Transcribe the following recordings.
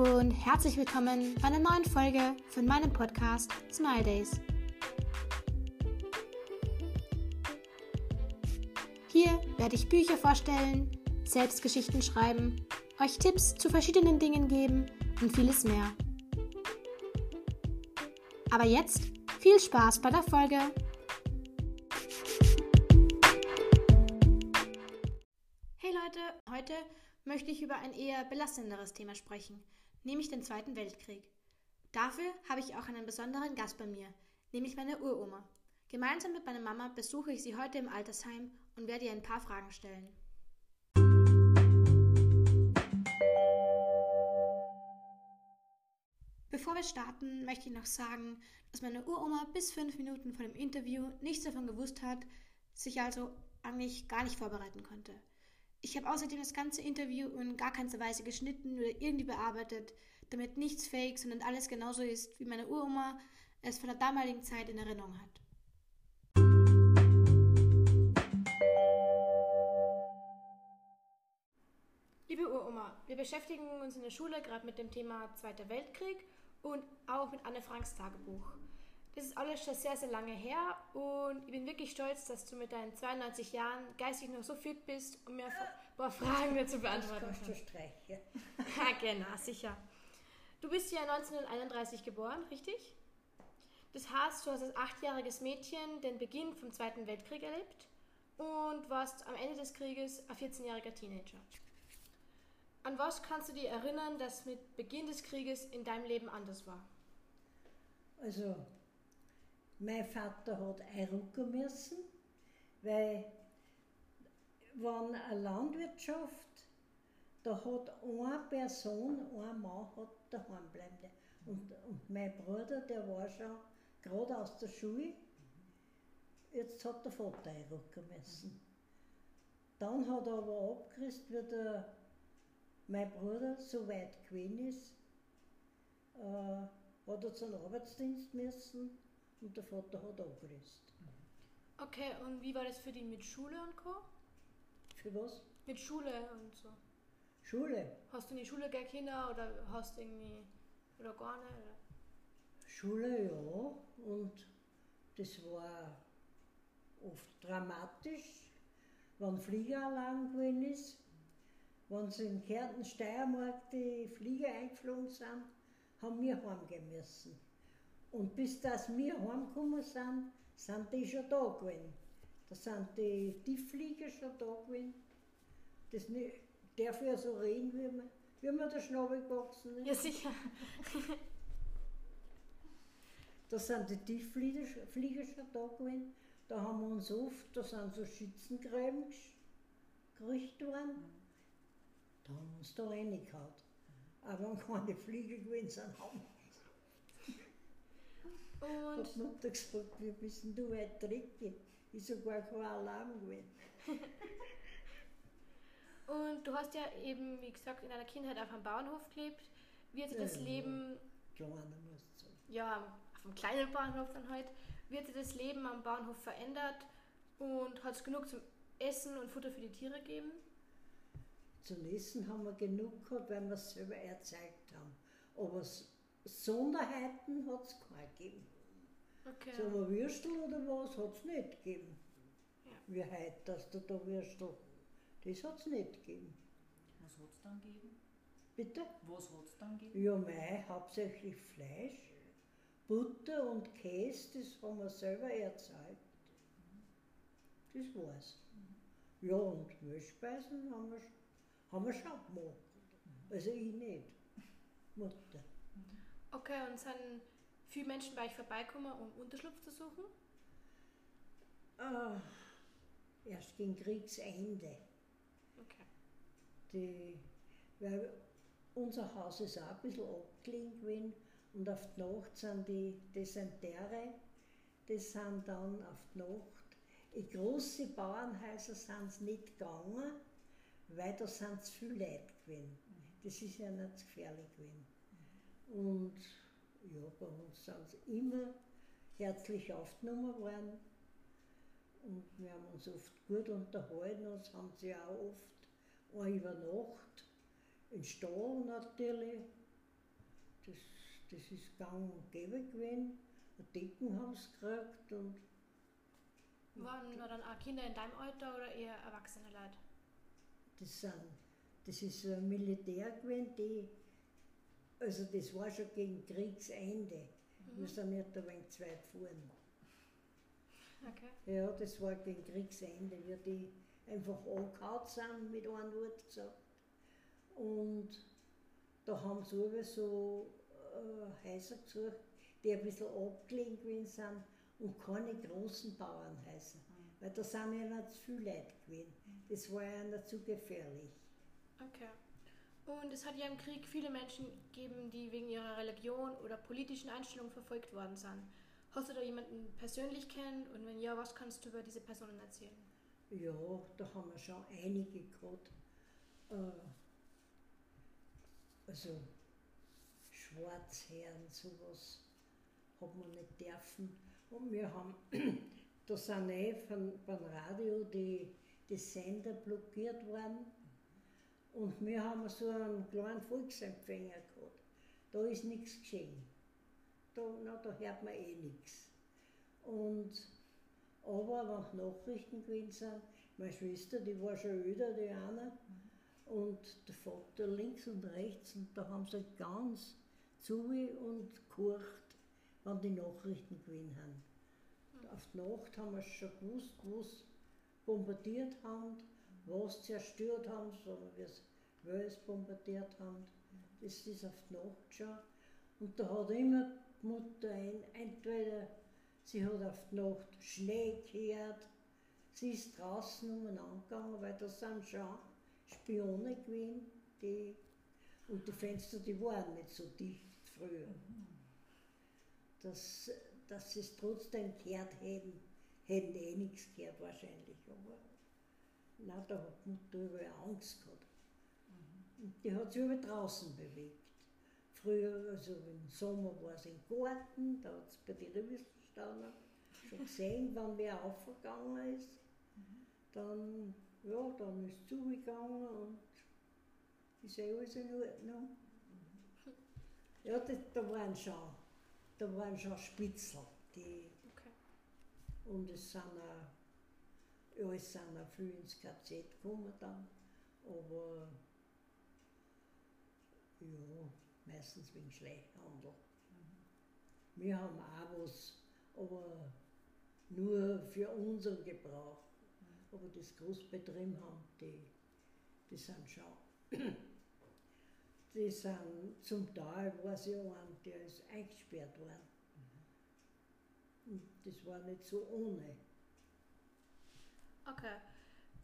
und herzlich willkommen bei einer neuen Folge von meinem Podcast Smile Days. Hier werde ich Bücher vorstellen, Selbstgeschichten schreiben, euch Tipps zu verschiedenen Dingen geben und vieles mehr. Aber jetzt viel Spaß bei der Folge! Hey Leute, heute möchte ich über ein eher belastenderes Thema sprechen, nämlich den Zweiten Weltkrieg. Dafür habe ich auch einen besonderen Gast bei mir, nämlich meine Uroma. Gemeinsam mit meiner Mama besuche ich sie heute im Altersheim und werde ihr ein paar Fragen stellen. Bevor wir starten, möchte ich noch sagen, dass meine Uroma bis fünf Minuten vor dem Interview nichts davon gewusst hat, sich also eigentlich gar nicht vorbereiten konnte. Ich habe außerdem das ganze Interview in gar keiner Weise geschnitten oder irgendwie bearbeitet, damit nichts fake, sondern alles genauso ist, wie meine Uroma es von der damaligen Zeit in Erinnerung hat. Liebe Uroma, wir beschäftigen uns in der Schule gerade mit dem Thema Zweiter Weltkrieg und auch mit Anne Franks Tagebuch. Das ist alles schon sehr, sehr lange her und ich bin wirklich stolz, dass du mit deinen 92 Jahren geistig noch so fit bist, um mir ein paar Fragen dazu beantworten Das kannst du streichen. ja, genau, sicher. Du bist ja 1931 geboren, richtig? Das heißt, du hast als achtjähriges Mädchen den Beginn vom Zweiten Weltkrieg erlebt und warst am Ende des Krieges ein 14-jähriger Teenager. An was kannst du dich erinnern, das mit Beginn des Krieges in deinem Leben anders war? Also, mein Vater hat einrücken müssen, weil wenn eine Landwirtschaft, da hat eine Person, ein Mann hat daheim bleiben. Und, und mein Bruder, der war schon gerade aus der Schule, jetzt hat der Vater einrücken müssen. Dann hat er aber abgerissen, wie der, mein Bruder so weit gewesen ist, äh, hat er zum Arbeitsdienst müssen und der Vater hat abgerissen. Okay, und wie war das für dich mit Schule und Co? Für was? Mit Schule und so. Schule. Hast du in die Schule gehen können oder hast du irgendwie oder gar nicht? Oder? Schule ja, und das war oft dramatisch, wenn Fliegeralarm gewesen ist, wenn sie in Kärnten, Steiermark die Flieger eingeflogen sind, haben wir heimgehen müssen. Und bis dass wir heimgekommen sind, sind die schon da gewesen. Da sind die Tiefflieger schon da gewesen. Das nicht, darf ja so reden, wie man, wie man der Schnabel gewachsen ist. Ja, sicher. Da sind die Tiefflieger Flieger schon da gewesen. Da haben wir uns oft, da sind so Schützengräben gerichtet worden. Da haben wir uns da reingehauen. Aber wenn keine Flieger gewesen sind, haben Und hat Mutter gesagt, wir wissen du weit dreckig. Ist sogar kein Alarm gewesen. Und du hast ja eben, wie gesagt, in deiner Kindheit auf einem Bauernhof gelebt. Wie hat sich das Ja. Leben, Kleiner muss ich sagen. ja, auf einem kleinen Bauernhof dann halt, wie hat sich das Leben am Bauernhof verändert und hat es genug zum Essen und Futter für die Tiere gegeben? Zum Essen haben wir genug gehabt, weil wir es selber erzeugt haben. Aber Sonderheiten hat es keine gegeben. Okay. So ein Würstel oder was hat es nicht gegeben. Ja. Wie heute, dass du da Würstel, das hat es nicht gegeben. Was hat es dann gegeben? Bitte? Was hat es dann gegeben? Ja, mei, hauptsächlich Fleisch, Butter und Käse, das haben wir selber erzeugt. Das war's. Ja, und Milchspeisen haben wir, haben wir schon gemacht. Also ich nicht. Mutter. Okay, und sind viele Menschen bei euch vorbeikommen, um Unterschlupf zu suchen? Ah, erst gegen Kriegsende. Okay. Die, weil unser Haus ist auch ein bisschen abgelehnt gewesen und auf die Nacht sind die Desentäre, die sind dann auf die Nacht, in große Bauernhäuser sind es nicht gegangen, weil da sind zu viele Leute gewesen. Das ist ja nicht gefährlich gewesen. Und ja, bei uns sind sie immer herzlich aufgenommen worden. Und wir haben uns oft gut unterhalten, uns haben sie auch oft eine über Nacht, im Stall natürlich, das, das ist gang und gäbe gewesen. Ein Deckenhaus gekriegt und Waren da dann auch Kinder in deinem Alter oder eher erwachsene Leute? das sind, das ist ein Militär gewesen, die, also das war schon gegen Kriegsende. Wir sind nicht ein wenig zu weit gefahren. Okay. Ja, das war gegen Kriegsende, wie die einfach angehauen sind, mit einem Wort gesagt. Und da haben sie alle so äh, Häuser gesucht, die ein bisschen abgelegen gewesen sind und keine großen Bauernhäuser. Weil da sind ja nicht zu viele Leute gewesen. Das war ja nicht zu gefährlich. Okay. Und es hat ja im Krieg viele Menschen gegeben, die wegen ihrer Religion oder politischen Einstellung verfolgt worden sind. Hast du da jemanden persönlich kennt? Und wenn ja, was kannst du über diese Personen erzählen? Ja, da haben wir schon einige gehabt. Äh, also Schwarzherren, sowas hat man nicht dürfen. Und wir haben, da sind eh von, beim Radio die, die Sender blockiert worden. Und wir haben so einen kleinen Volksempfänger gehabt. Da ist nichts geschehen. Da, na, da hört man eh nichts. Und aber wenn Nachrichten gewesen sind, meine Schwester, die war schon öder, die eine, und der Vater links und rechts, und da haben sie ganz zu und gehorcht, wenn die Nachrichten gewesen haben. Auf die Nacht haben wir schon gewusst, was bombardiert haben, was zerstört haben, sondern wie es weil es bombardiert haben. Das ist auf die Nacht schon. Und da hat immer die Mutter ein, entweder sie hat auf die Nacht Schnee gehört, sie ist draußen umeinander gegangen, weil da sind schon Spione gewesen, die, und die Fenster, die waren nicht so dicht früher. Dass, dass sie es trotzdem gehört hätten, hätten eh nichts gehört wahrscheinlich, aber na, da hat die Mutter überall Angst gehabt. Und die hat sich über draußen bewegt. Früher, also im Sommer war es im Garten, da hat es bei den gestanden, schon gesehen, wann wer aufgegangen ist. Dann, ja, dann ist es zugegangen und ist eh alles in Ordnung. Ja, das, da waren schon, da waren schon Spitzel, die, Okay. und es sind auch, ja, es sind auch viele ins KZ gekommen dann, aber ja, meistens wegen Schleichhandel. Wir haben auch was, aber nur für unseren Gebrauch. Aber das Großbetrieb haben, die, die sind schon, die sind zum Teil, weiß ich auch, einen, der ist eingesperrt worden. Und das war nicht so ohne. Okay.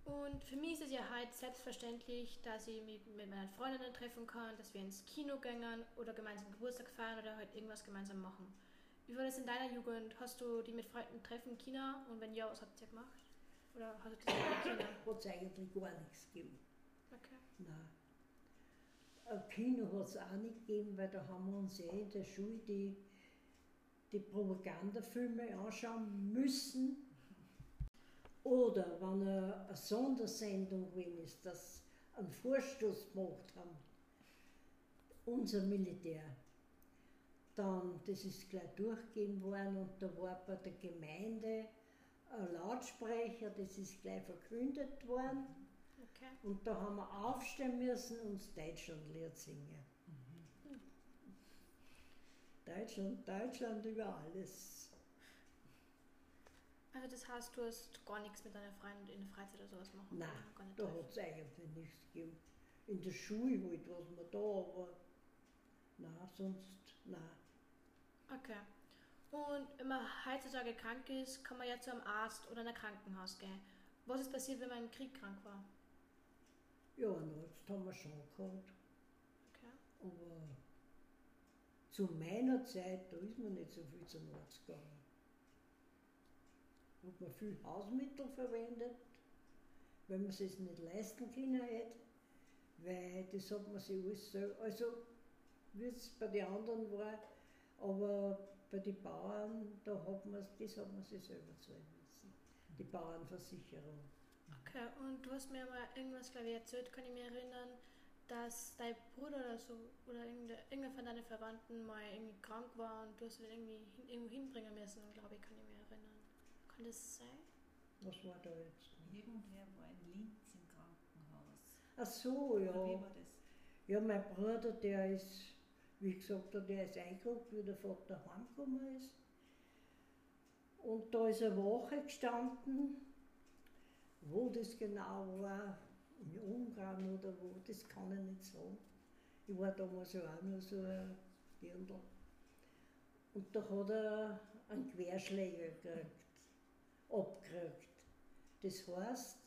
Und für mich ist es ja halt selbstverständlich, dass ich mich mit meinen Freundinnen treffen kann, dass wir ins Kino gehen oder gemeinsam Geburtstag feiern oder halt irgendwas gemeinsam machen. Wie war das in deiner Jugend? Hast du die mit Freunden treffen in China? Und wenn ja, was habt ihr gemacht? Oder hast du das in China? Hat es eigentlich gar nichts gegeben. Okay. Nein. Ein Kino hat es auch nicht gegeben, weil da haben wir uns eh in der Schule die, die Propagandafilme anschauen müssen. Oder wenn eine, Sondersendung gewesen ist, dass einen Vorstoß gemacht haben, unser Militär, dann, das ist gleich durchgegeben worden und da war bei der Gemeinde ein Lautsprecher, das ist gleich verkündet worden. Okay. Und da haben wir aufstehen müssen und das Deutschlandlied singen. Deutschland, Deutschland über alles. Also das heißt, du hast gar nichts mit deiner Freundin in der Freizeit oder sowas machen? Nein, Gar nicht da hat es eigentlich nichts gegeben. In der Schule halt was man da, aber nein, sonst nein. Okay. Und wenn man heutzutage krank ist, kann man ja zu einem Arzt oder einem Krankenhaus gehen. Was ist passiert, wenn man im Krieg krank war? Ja, einen Arzt haben wir schon gehabt, Okay. aber zu meiner Zeit, da ist man nicht so viel zum Arzt gegangen. Hat man viel Hausmittel verwendet, wenn man es nicht leisten können hätte, weil das hat man sich alles selber, also wie es bei den anderen war, aber bei den Bauern, da hat man, das hat man sich selber zahlen müssen. Die Bauernversicherung. Okay, und du hast mir mal irgendwas, glaube ich, erzählt, kann ich mich erinnern, dass dein Bruder oder so oder irgendwer von deinen Verwandten mal irgendwie krank war und du hast ihn irgendwie hin, irgendwo hinbringen müssen, glaube ich, kann ich erinnern. Kann das sein? Was war da jetzt? Irgendwer war in Linz im Krankenhaus. Ach so, ja. Oder wie war das? Ja, mein Bruder, der ist, wie gesagt, der ist eingerückt, wie der Vater heimgekommen ist. Und da ist eine Woche gestanden, wo das genau war, in Ungarn oder wo, das kann ich nicht sagen. Ich war damals ja auch nur so ein Dirndl. Und da hat er einen Querschläger gekriegt, abgekriegt. Das heißt,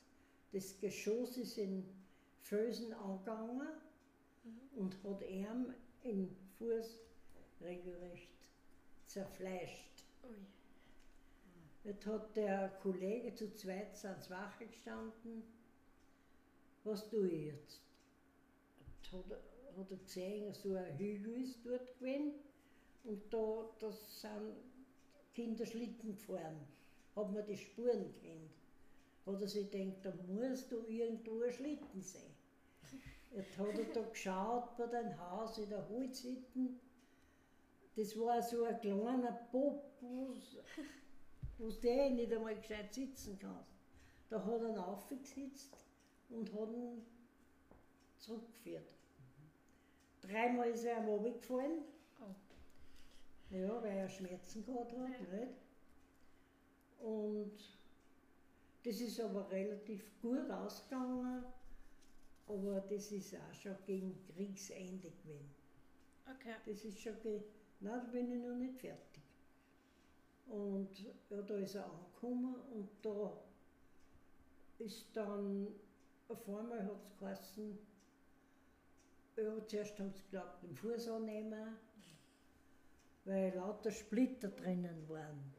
das Geschoss ist in Felsen angegangen mhm. und hat ihm den Fuß regelrecht zerfleischt. Ui. Jetzt hat der Kollege zu zweit ans Wache gestanden was tue ich jetzt? Hat er, hat er gesehen, so ein Hügel ist dort gewesen und da, da sind Kinder Schlitten gefahren. Hat man die Spuren kennt. Hat er sich gedacht, da muss da irgendwo ein Schlitten sein. Jetzt hat er da geschaut bei dem Haus in der Holzhütte. Das war so ein kleiner Pop, wo du nicht einmal gescheit sitzen kannst. Da hat er aufgesetzt und hat ihn zurückgeführt. Dreimal ist er am Abend gefallen. Oh. Ja, weil er Schmerzen gehabt hat. Nicht? Und das ist aber relativ gut ausgegangen, aber das ist auch schon gegen Kriegsende gewesen. Okay. Das ist schon, ge nein, da bin ich noch nicht fertig. Und ja, da ist er angekommen und da ist dann auf einmal hat es geheißen, ja, zuerst haben sie geglaubt, den Fuß annehmen, weil lauter Splitter drinnen waren.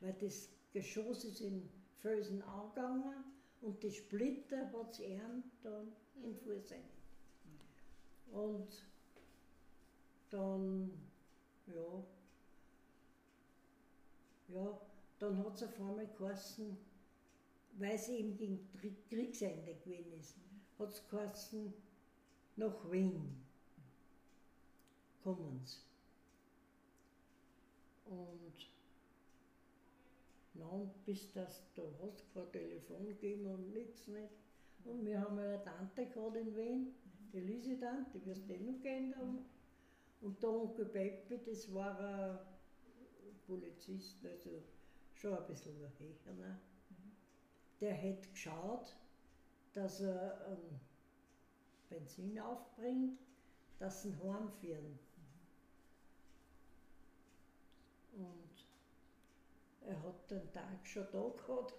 Weil das Geschoss ist in Felsen angegangen und die Splitter hat es dann in Fuß rein. Und dann, ja, ja, dann hat es auf einmal geheißen, weil es eben gegen Kriegsende gewesen ist, hat es geheißen, nach Wien kommen sie. Und na, bis das, da hast du kein Telefon gegeben und nichts nicht. Und wir haben eine Tante gehabt in Wien, die Lisi-Tante, die wirst du eh noch kennen haben. Und der Onkel Peppi, das war ein Polizist, also schon ein bisschen höher. Ne? der hätte geschaut, dass er ähm, Benzin aufbringt, dass sie ihn heimführen. Und er hat den Tag schon da gehabt,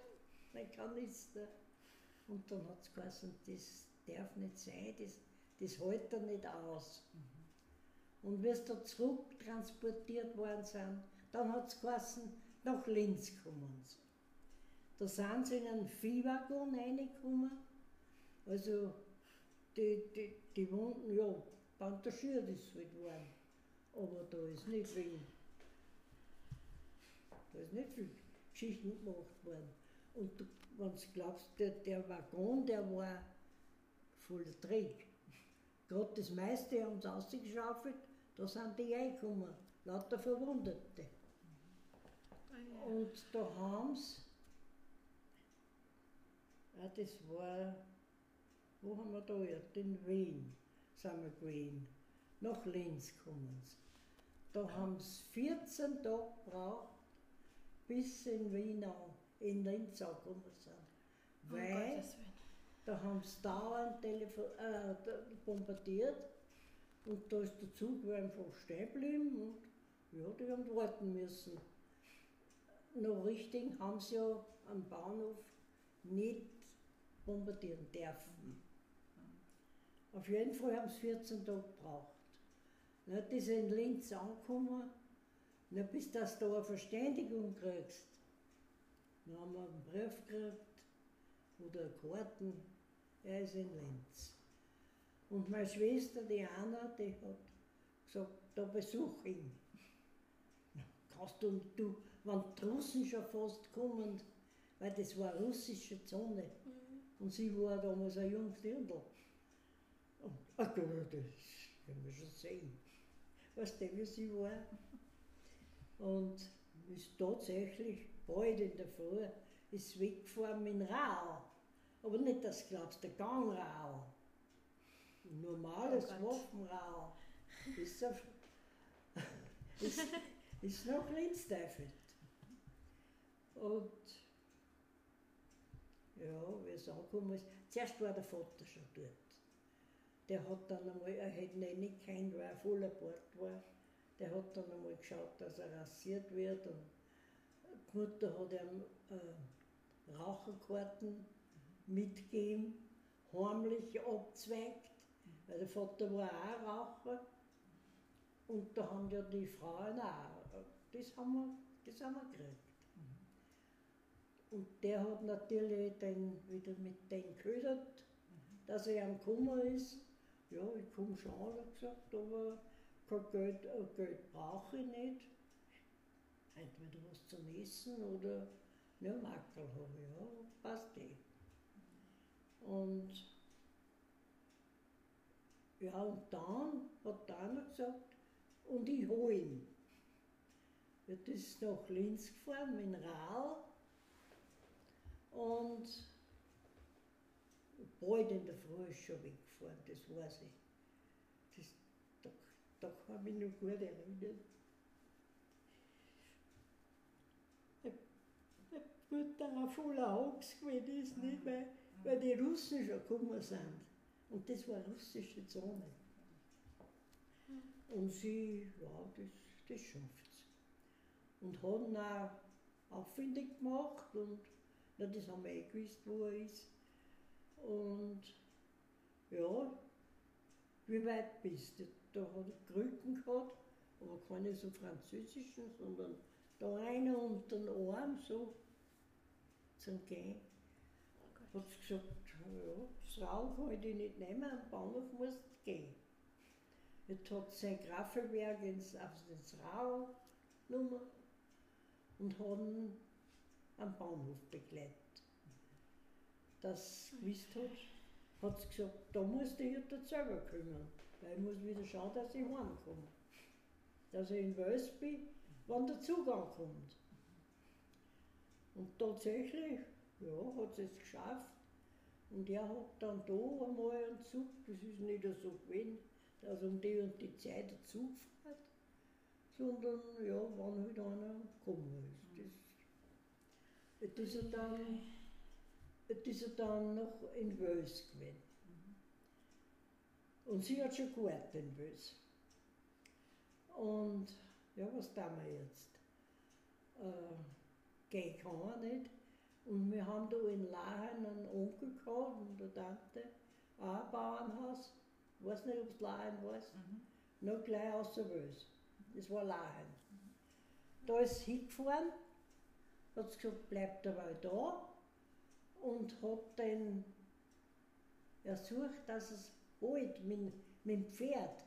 mein Kanister. Und dann hat es geheißen, das darf nicht sein, das, das hält er nicht aus. Mhm. Und wie sie da zurücktransportiert worden sind, dann hat es geheißen, nach Linz kommen sie. Da sind sie in einen Viehwaggon reingekommen. Also die, die, die Wunden, ja, bandagiert ist halt worden. Aber da ist nicht viel, da ist nicht viel Geschichten gemacht worden. Und wenn du glaubst, der, der Waggon, der war voll Dreck. Gerade das meiste haben sie rausgeschaufelt, da sind die reingekommen, lauter Verwundete. Und da haben sie ja, das war, wo haben wir da jetzt? In Wien sind wir gewesen. Nach Linz kommen sie. Da haben sie 14 Tage gebraucht, bis in Wien in Linz angekommen sind. Oh Weil da haben sie dauernd Telefon, äh, bombardiert und da ist der Zug einfach stehen geblieben und ja, die haben warten müssen. Noch richtig haben sie ja am Bahnhof nicht bombardieren dürfen. Auf jeden Fall haben sie 14 Tage gebraucht. Dann ist er in Linz angekommen, na, bis dass du eine Verständigung kriegst. Dann haben wir einen Brief gekriegt oder Karten, er ist in Linz. Und meine Schwester, die Anna, die hat gesagt, da besuch ihn. Kannst du, du, wenn die Russen schon fast kommen, weil das war russische Zone, und sie war damals ein junges Dirndl. Und, ach das werden wir schon sehen. Weißt du, wie sie war? Und ist tatsächlich bald in der Früh ist weggefahren mit dem Rau. Aber nicht das glaubst, der Gangrau. Ein normales Oh. Waffenrau. Ist, auf, ist, ist nach Linsteifelt. Und ja, wie es angekommen ist, zuerst war der Vater schon dort. Der hat dann einmal, er hätte nicht gekannt, weil er voller Bart war. Der hat dann einmal geschaut, dass er rasiert wird. Und die Mutter hat ihm äh, Raucherkarten mitgegeben, heimlich abzweigt, weil der Vater war auch Raucher. Und da haben ja die Frauen auch. Das haben wir, das haben wir gekriegt. Und der hat natürlich dann wieder mit denen geködert, dass er am Kummer ist. Ja, ich komme schon, hat er gesagt, aber kein Geld, äh, Geld brauche ich nicht. Entweder was zum Essen oder ja, Mackerl habe ich, ja, passt eh. Und ja, und dann hat der einer gesagt, und ich hole ihn. Ja, das ist nach Linz gefahren mit Rad und bald in der Früh ist schon weggefahren, das weiß ich. Da kann ich noch gut erinnern. Gut, dann ein voller Hocks gewesen ist, nicht mehr, weil die Russen schon gekommen sind. Und das war russische Zone. Und sie, ja, das, das schafft sie. Und haben auch aufwendig gemacht und ja, das haben wir eh gewusst, wo er ist. Und ja, wie weit bist du? Da hat er Krücken gehabt, aber keine so französischen, sondern da einer unter den Arm so zum Gehen. Hat sie gesagt, ja, das Rauch kann ich nicht nehmen, am Bahnhof musst du gehen. Jetzt hat sein Graffelwerk ins, auf das Rau genommen und hat ihn am Bahnhof begleitet. Das gewusst hat, hat sie gesagt, da du dich jetzt selber kümmern, weil ich muss wieder schauen, dass ich heimkomme. Dass ich in Wels bin, wann der Zugang kommt. Und tatsächlich, ja, hat sie es geschafft. Und er hat dann da einmal einen Zug, das ist nicht so gewesen, dass um die und die Zeit der Zug fährt, sondern ja, wann halt einer gekommen ist. Das, jetzt ist er dann, ist er dann noch in Wels gewesen. Und sie hat schon gewartet in Wels. Und ja, was tun wir jetzt? Äh, gehen kann er nicht. Und wir haben da in Lahen einen Onkel gehabt und eine Tante, auch ein Bauernhaus. Ich weiß nicht, ob es Lahen war. Noch gleich außer Wels. Das war Lahen. Da ist sie hingefahren, hat sie gesagt, bleibt dabei da und hat dann ersucht, dass es holt mit, mit dem Pferd.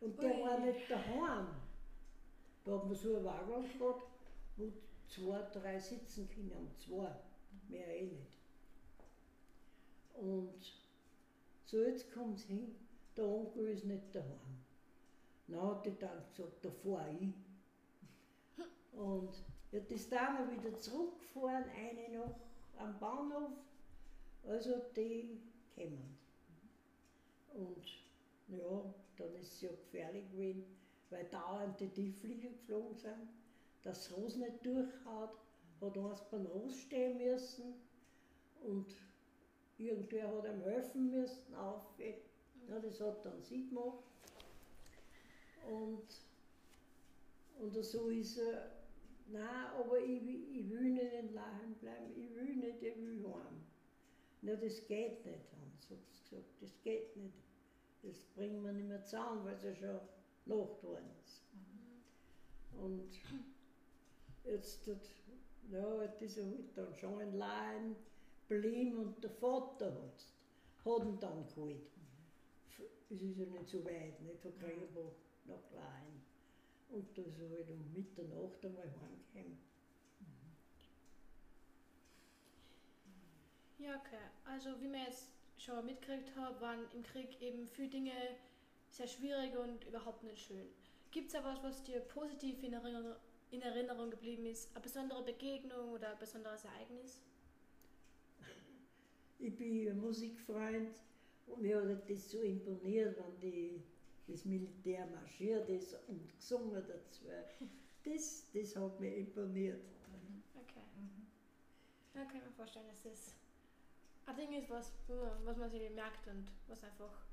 Und der Ui. war nicht daheim. Da hat man so einen Wagen gehabt, wo zwei, drei sitzen können, zwei, mehr eh nicht. Und so jetzt kommt es hin, der Onkel ist nicht daheim. Dann hat die dann gesagt, da fahr ich. Und ja, das dann wir wieder zurückgefahren, eine noch am Bahnhof, also die kommen. Und ja, dann ist es ja gefährlich gewesen, weil dauernd die Tiefflieger geflogen sind, dass das Ros nicht durchhaut, hat eins beim Ros stehen müssen und irgendwer hat ihm helfen müssen, auf. Ja, das hat dann sie gemacht. Und, und so ist er, nein, aber ich, will- ich will nicht in Lachen bleiben, ich will nicht, ich will heim. Na, das geht nicht, Hans, hat sie gesagt, das geht nicht. Das bringen wir nicht mehr zusammen, weil es ja schon Nacht geworden ist. Und jetzt, hat- ja, ist er halt dann schon in Laien geblieben und der Vater hat hat ihn dann geholt. F- Es ist ja nicht so weit, nicht von Kriegerbach nach Laien. Und da ist er halt um Mitternacht einmal heimgekommen. Ja, okay. Also wie wir jetzt schon mitgekriegt habe, waren im Krieg eben viele Dinge sehr schwierig und überhaupt nicht schön. Gibt es aber was, was dir positiv in Erinnerung, in Erinnerung geblieben ist? Eine besondere Begegnung oder ein besonderes Ereignis? Ich bin ein Musikfreund und mir hat das so imponiert, wenn die, das Militär marschiert ist und gesungen dazu. Das, das hat mir imponiert. Okay. Ja, kann ich mir vorstellen, dass das ein Ding ist, was, was man sich merkt und was einfach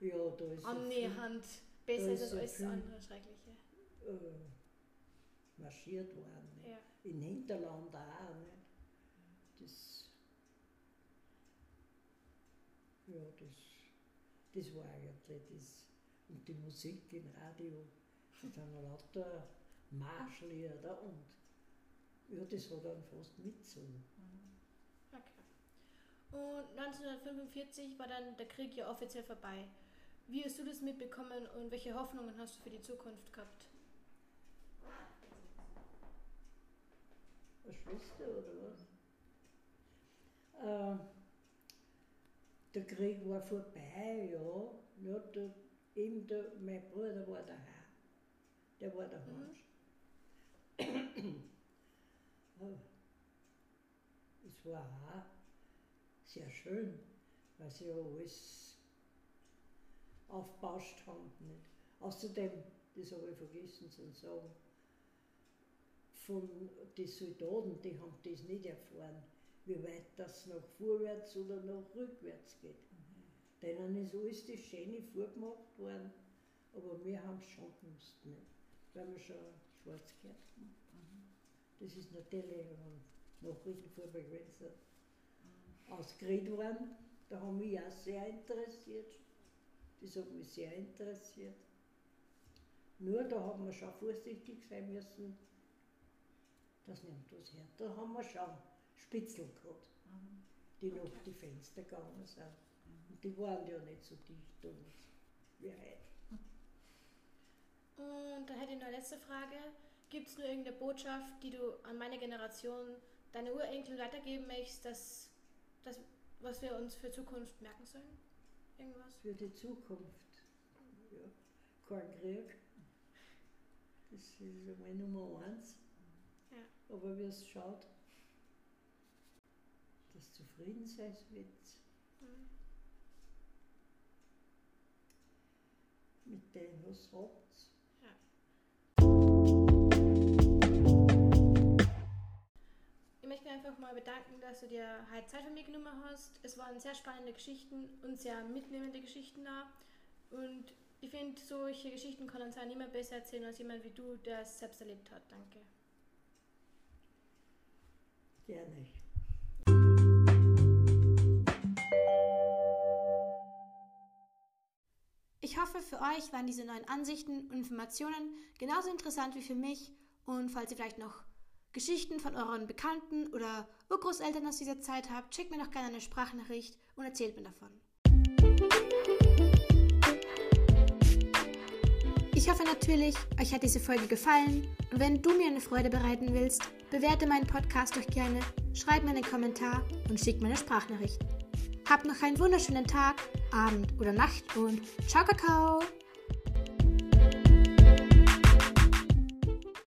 Ja, da ist annähernd besser da ist als alles andere Schreckliche. äh, marschiert worden. Nicht? Ja. In Hinterland auch. Nicht? Das, ja, das, das war eigentlich das. Und die Musik im Radio, das sind lauter Marschlieder und ja, das hat dann fast mitgezogen. Okay. Und 1945 war dann der Krieg ja offiziell vorbei. Wie hast du das mitbekommen und welche Hoffnungen hast du für die Zukunft gehabt? Schwester oder was? Äh, der Krieg war vorbei, ja. ja der, eben der, mein Bruder war daheim. Der war daheim. Ja. Es war auch sehr schön, weil sie ja alles aufgebauscht haben. Nicht? Außerdem, das habe ich vergessen zu sagen, von den Soldaten, die haben das nicht erfahren, wie weit das nach vorwärts oder nach rückwärts geht. Denen ist alles das Schöne vorgemacht worden, aber wir haben es schon gewusst, nicht? weil wir schon schwarz gehört haben. Das ist natürlich ein Nachrichten vorher gewesen. Ausgeredet worden, da haben mich auch sehr interessiert. Das hat mich sehr interessiert. Nur da haben wir schon vorsichtig sein müssen, dass nicht was hört. Da haben wir schon Spitzel gehabt, die Okay. nach die Fenster gegangen sind. Und die waren ja nicht so dicht damals wie heute. Und dann hätte ich noch eine letzte Frage. Gibt es nur irgendeine Botschaft, die du an meine Generation, deine Urenkel weitergeben möchtest, dass, dass, was wir uns für Zukunft merken sollen? Irgendwas? Für die Zukunft. Ja, kein Krieg. Das ist einmal Nummer eins. Ja. Aber wie es schaut, das Zufriedensein wird Mhm. mit dem, was habt. Ich möchte mich einfach mal bedanken, dass du dir heute Zeit für mich genommen hast. Es waren sehr spannende Geschichten und sehr mitnehmende Geschichten da. Und ich finde, solche Geschichten kann uns auch niemand besser erzählen als jemand wie du, der es selbst erlebt hat. Danke. Gerne. Ich hoffe, für euch waren diese neuen Ansichten und Informationen genauso interessant wie für mich. Und falls ihr vielleicht noch Geschichten von euren Bekannten oder Urgroßeltern aus dieser Zeit habt, schickt mir doch gerne eine Sprachnachricht und erzählt mir davon. Ich hoffe natürlich, euch hat diese Folge gefallen und wenn du mir eine Freude bereiten willst, bewerte meinen Podcast doch gerne, schreib mir einen Kommentar und schick mir eine Sprachnachricht. Habt noch einen wunderschönen Tag, Abend oder Nacht und ciao Kakao!